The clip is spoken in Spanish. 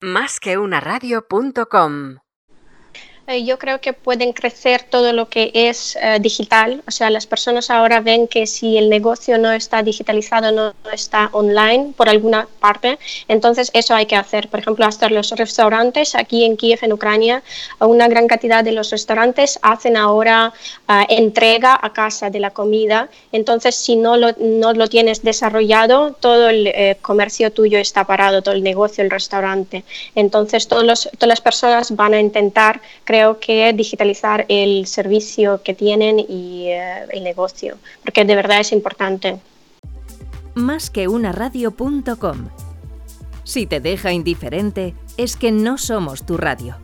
Más eh, yo creo que pueden crecer todo lo que es eh, digital. O sea, las personas ahora ven que si el negocio no está digitalizado, no, está online por alguna parte, entonces eso hay que hacer. Por ejemplo, hasta los restaurantes aquí en Kiev, en Ucrania, una gran cantidad de los restaurantes hacen ahora eh, entrega a casa de la comida. Entonces, si no lo, no lo tienes desarrollado, todo el comercio tuyo está parado, todo el negocio, el restaurante. Entonces, todos los, todas las personas van a intentar crear creo que digitalizar el servicio que tienen y eh, el negocio, porque de verdad es importante. Más que una radio.com. Si te deja indiferente, es que no somos tu radio.